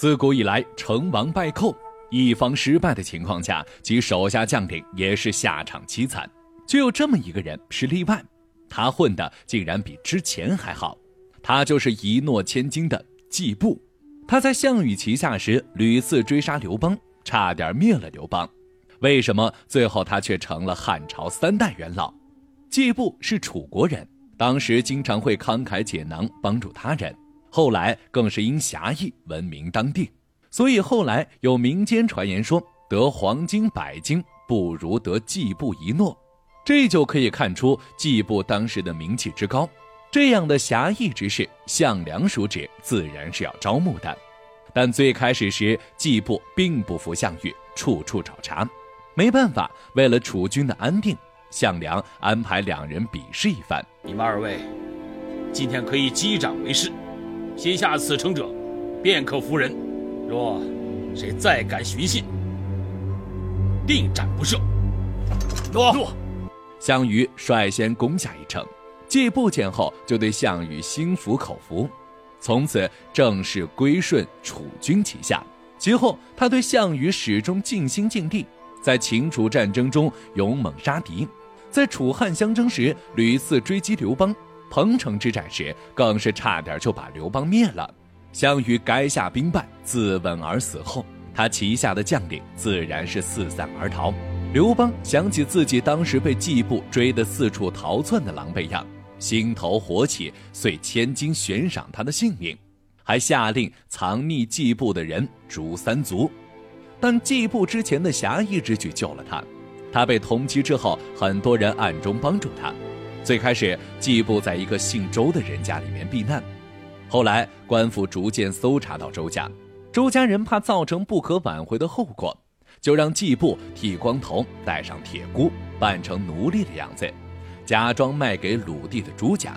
自古以来，成王败寇，一方失败的情况下，其手下将领也是下场凄惨。就有这么一个人是例外，他混的竟然比之前还好。他就是一诺千金的季布。他在项羽旗下时屡次追杀刘邦，差点灭了刘邦。为什么最后他却成了汉朝三代元老？季布是楚国人，当时经常会慷慨解囊，帮助他人。后来更是因侠义闻名当地，所以后来有民间传言说：“得黄金百斤，不如得季布一诺。”这就可以看出季布当时的名气之高。这样的侠义之士，项梁叔侄自然是要招募的。但最开始时，季布并不服项羽，处处找茬。没办法，为了楚军的安定，项梁安排两人比试一番。你们二位，今天可以击掌为誓。先下此城者，便可服人。若谁再敢寻衅，定斩不赦。诺。诺。项羽率先攻下一城，季布见后就对项羽心服口服，从此正式归顺楚军旗下。其后，他对项羽始终尽心尽力，在秦楚战争中勇猛杀敌，在楚汉相争时屡次追击刘邦。彭城之战时，更是差点就把刘邦灭了。项羽垓下兵败，自刎而死后，他旗下的将领自然是四散而逃。刘邦想起自己当时被季布追得四处逃窜的狼狈样，心头火起，遂千金悬赏他的性命，还下令藏匿季布的人诛三族。但季布之前的侠义之举救了他，他被通缉之后，很多人暗中帮助他。最开始，季布在一个姓周的人家里面避难，后来官府逐渐搜查到周家，周家人怕造成不可挽回的后果，就让季布剃光头，戴上铁箍，扮成奴隶的样子，假装卖给鲁地的朱家。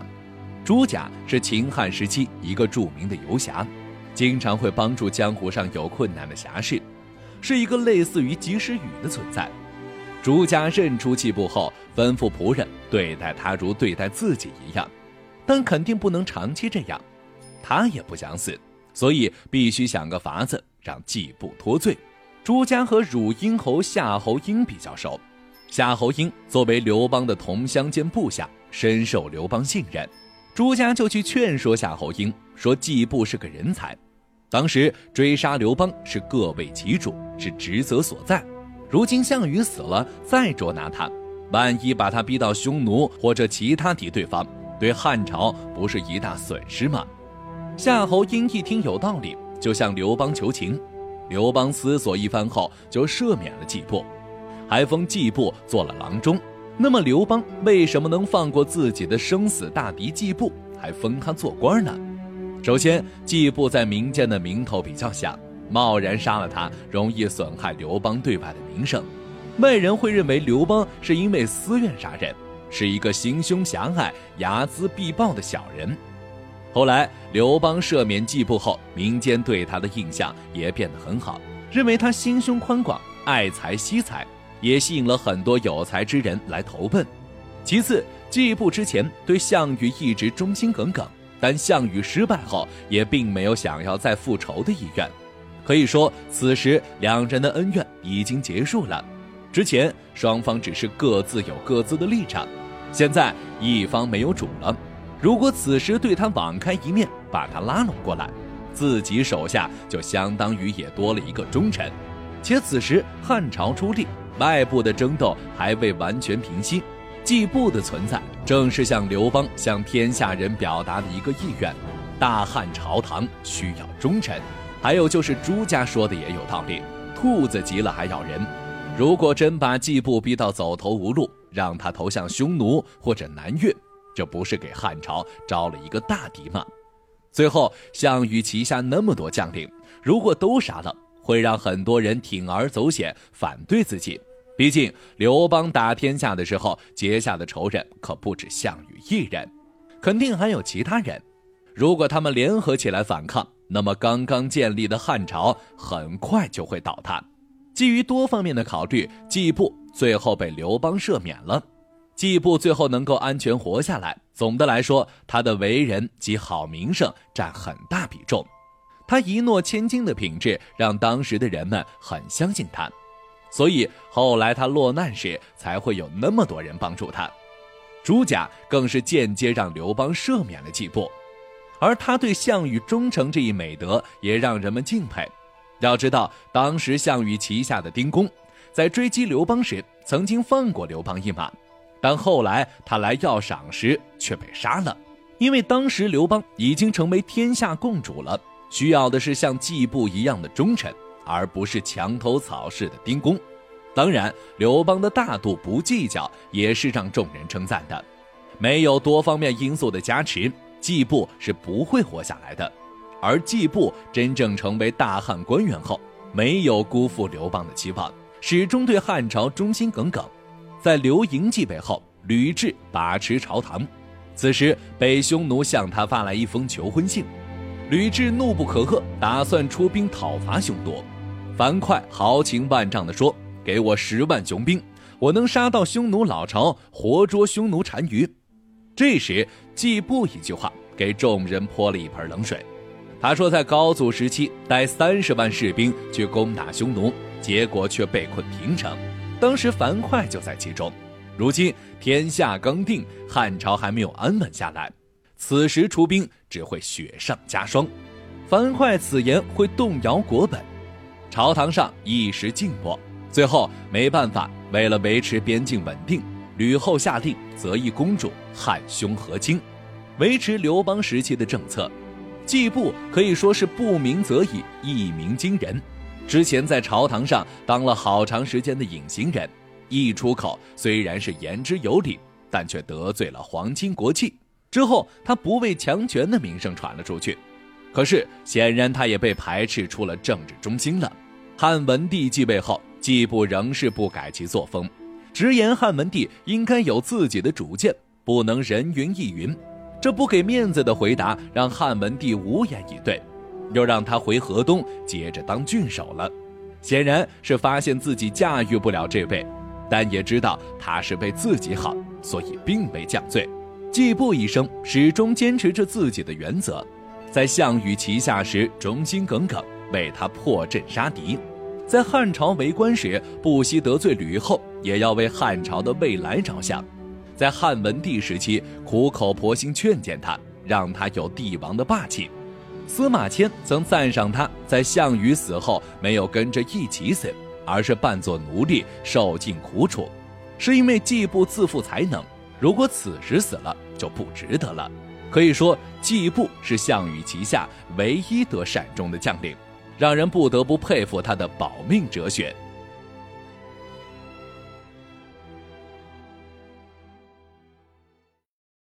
朱家是秦汉时期一个著名的游侠，经常会帮助江湖上有困难的侠士，是一个类似于及时雨的存在。朱家认出季布后，吩咐仆人对待他如对待自己一样，但肯定不能长期这样。他也不想死，所以必须想个法子让季布脱罪。朱家和汝阴侯夏侯婴比较熟，夏侯婴作为刘邦的同乡兼部下，深受刘邦信任。朱家就去劝说夏侯婴，说季布是个人才，当时追杀刘邦是各为其主，是职责所在。如今项羽死了，再捉拿他，万一把他逼到匈奴或者其他敌对方，对汉朝不是一大损失吗？夏侯婴一听有道理，就向刘邦求情。刘邦思索一番后，就赦免了季布，还封季布做了郎中。那么刘邦为什么能放过自己的生死大敌季布，还封他做官呢？首先，季布在民间的名头比较响。贸然杀了。他，容易损害刘邦对外的名声，外人会认为刘邦是因为私怨杀人，是一个心胸狭隘、睚眦必报的小人。后来刘邦赦免季布后，民间对他的印象也变得很好，认为他心胸宽广、爱财惜才，也吸引了。很多有才之人来投奔。其次，季布之前对项羽一直忠心耿耿，但项羽失败后，也并没有想要再复仇的意愿。可以说，此时两人的恩怨已经结束了。之前双方只是各自有各自的立场，现在一方没有主了。如果此时对他网开一面，把他拉拢过来，自己手下就相当于也多了一个忠臣。且此时汉朝出力，外部的争斗还未完全平息，季布的存在正是向刘邦向天下人表达的一个意愿：大汉朝堂需要忠臣。还有就是朱家说的也有道理，兔子急了还咬人。如果真把季布逼到走投无路，让他投向匈奴或者南越，这不是给汉朝招了一个大敌吗？最后，项羽旗下那么多将领，如果都杀了，会让很多人铤而走险反对自己。毕竟刘邦打天下的时候结下的仇人可不止项羽一人，肯定还有其他人。如果他们联合起来反抗，那么，刚刚建立的汉朝很快就会倒塌。基于多方面的考虑，季布最后被刘邦赦免了。季布最后能够安全活下来，总的来说，他的为人及好名声占很大比重。他一诺千金的品质让当时的人们很相信他，所以后来他落难时才会有那么多人帮助他。朱家更是间接让刘邦赦免了季布，而他对项羽忠诚这一美德也让人们敬佩。要知道，当时项羽旗下的丁公在追击刘邦时曾经放过刘邦一马，但后来他来要赏时却被杀了，因为当时刘邦已经成为天下共主了，需要的是像季布一样的忠臣，而不是墙头草式的丁公。当然，刘邦的大度不计较也是让众人称赞的。没有多方面因素的加持，季布是不会活下来的。而季布真正成为大汉官员后，没有辜负刘邦的期望，始终对汉朝忠心耿耿。在刘盈继位后，吕雉把持朝堂，此时北匈奴向他发来一封求婚信，吕雉怒不可遏，打算出兵讨伐匈奴。樊哙豪情万丈地说。给我十万雄兵，我能杀到匈奴老巢，活捉匈奴单于。这时，季布一句话给众人泼了一盆冷水。他说，在高祖时期带三十万士兵去攻打匈奴，结果却被困平城。当时樊哙就在其中。如今天下刚定，汉朝还没有安稳下来，此时出兵只会雪上加霜。樊哙此言会动摇国本，朝堂上一时静默。最后没办法，为了维持边境稳定，吕后下令择一公主，汉匈和亲，维持刘邦时期的政策。季布可以说是不鸣则已，一鸣惊人。之前在朝堂上当了好长时间的隐形人，一出口虽然是言之有理，但却得罪了皇亲国戚。之后他不畏强权的名声传了出去，可是显然他也被排斥出了政治中心了。汉文帝继位后。季布仍是不改其作风，直言汉文帝应该有自己的主见，不能人云亦云。这不给面子的回答让汉文帝无言以对，又让他回河东接着当郡守了。显然是发现自己驾驭不了这位，但也知道他是为自己好，所以并未降罪。季布一生始终坚持着自己的原则，在项羽旗下时忠心耿耿，为他破阵杀敌。在汉朝为官时，不惜得罪吕后，也要为汉朝的未来着想。在汉文帝时期，苦口婆心劝谏他，让他有帝王的霸气。司马迁曾赞赏他在项羽死后没有跟着一起死，而是扮作奴隶受尽苦楚，是因为季布自负才能。如果此时死了，就不值得了。可以说，季布是项羽旗下唯一得善终的将领。让人不得不佩服他的保命哲学。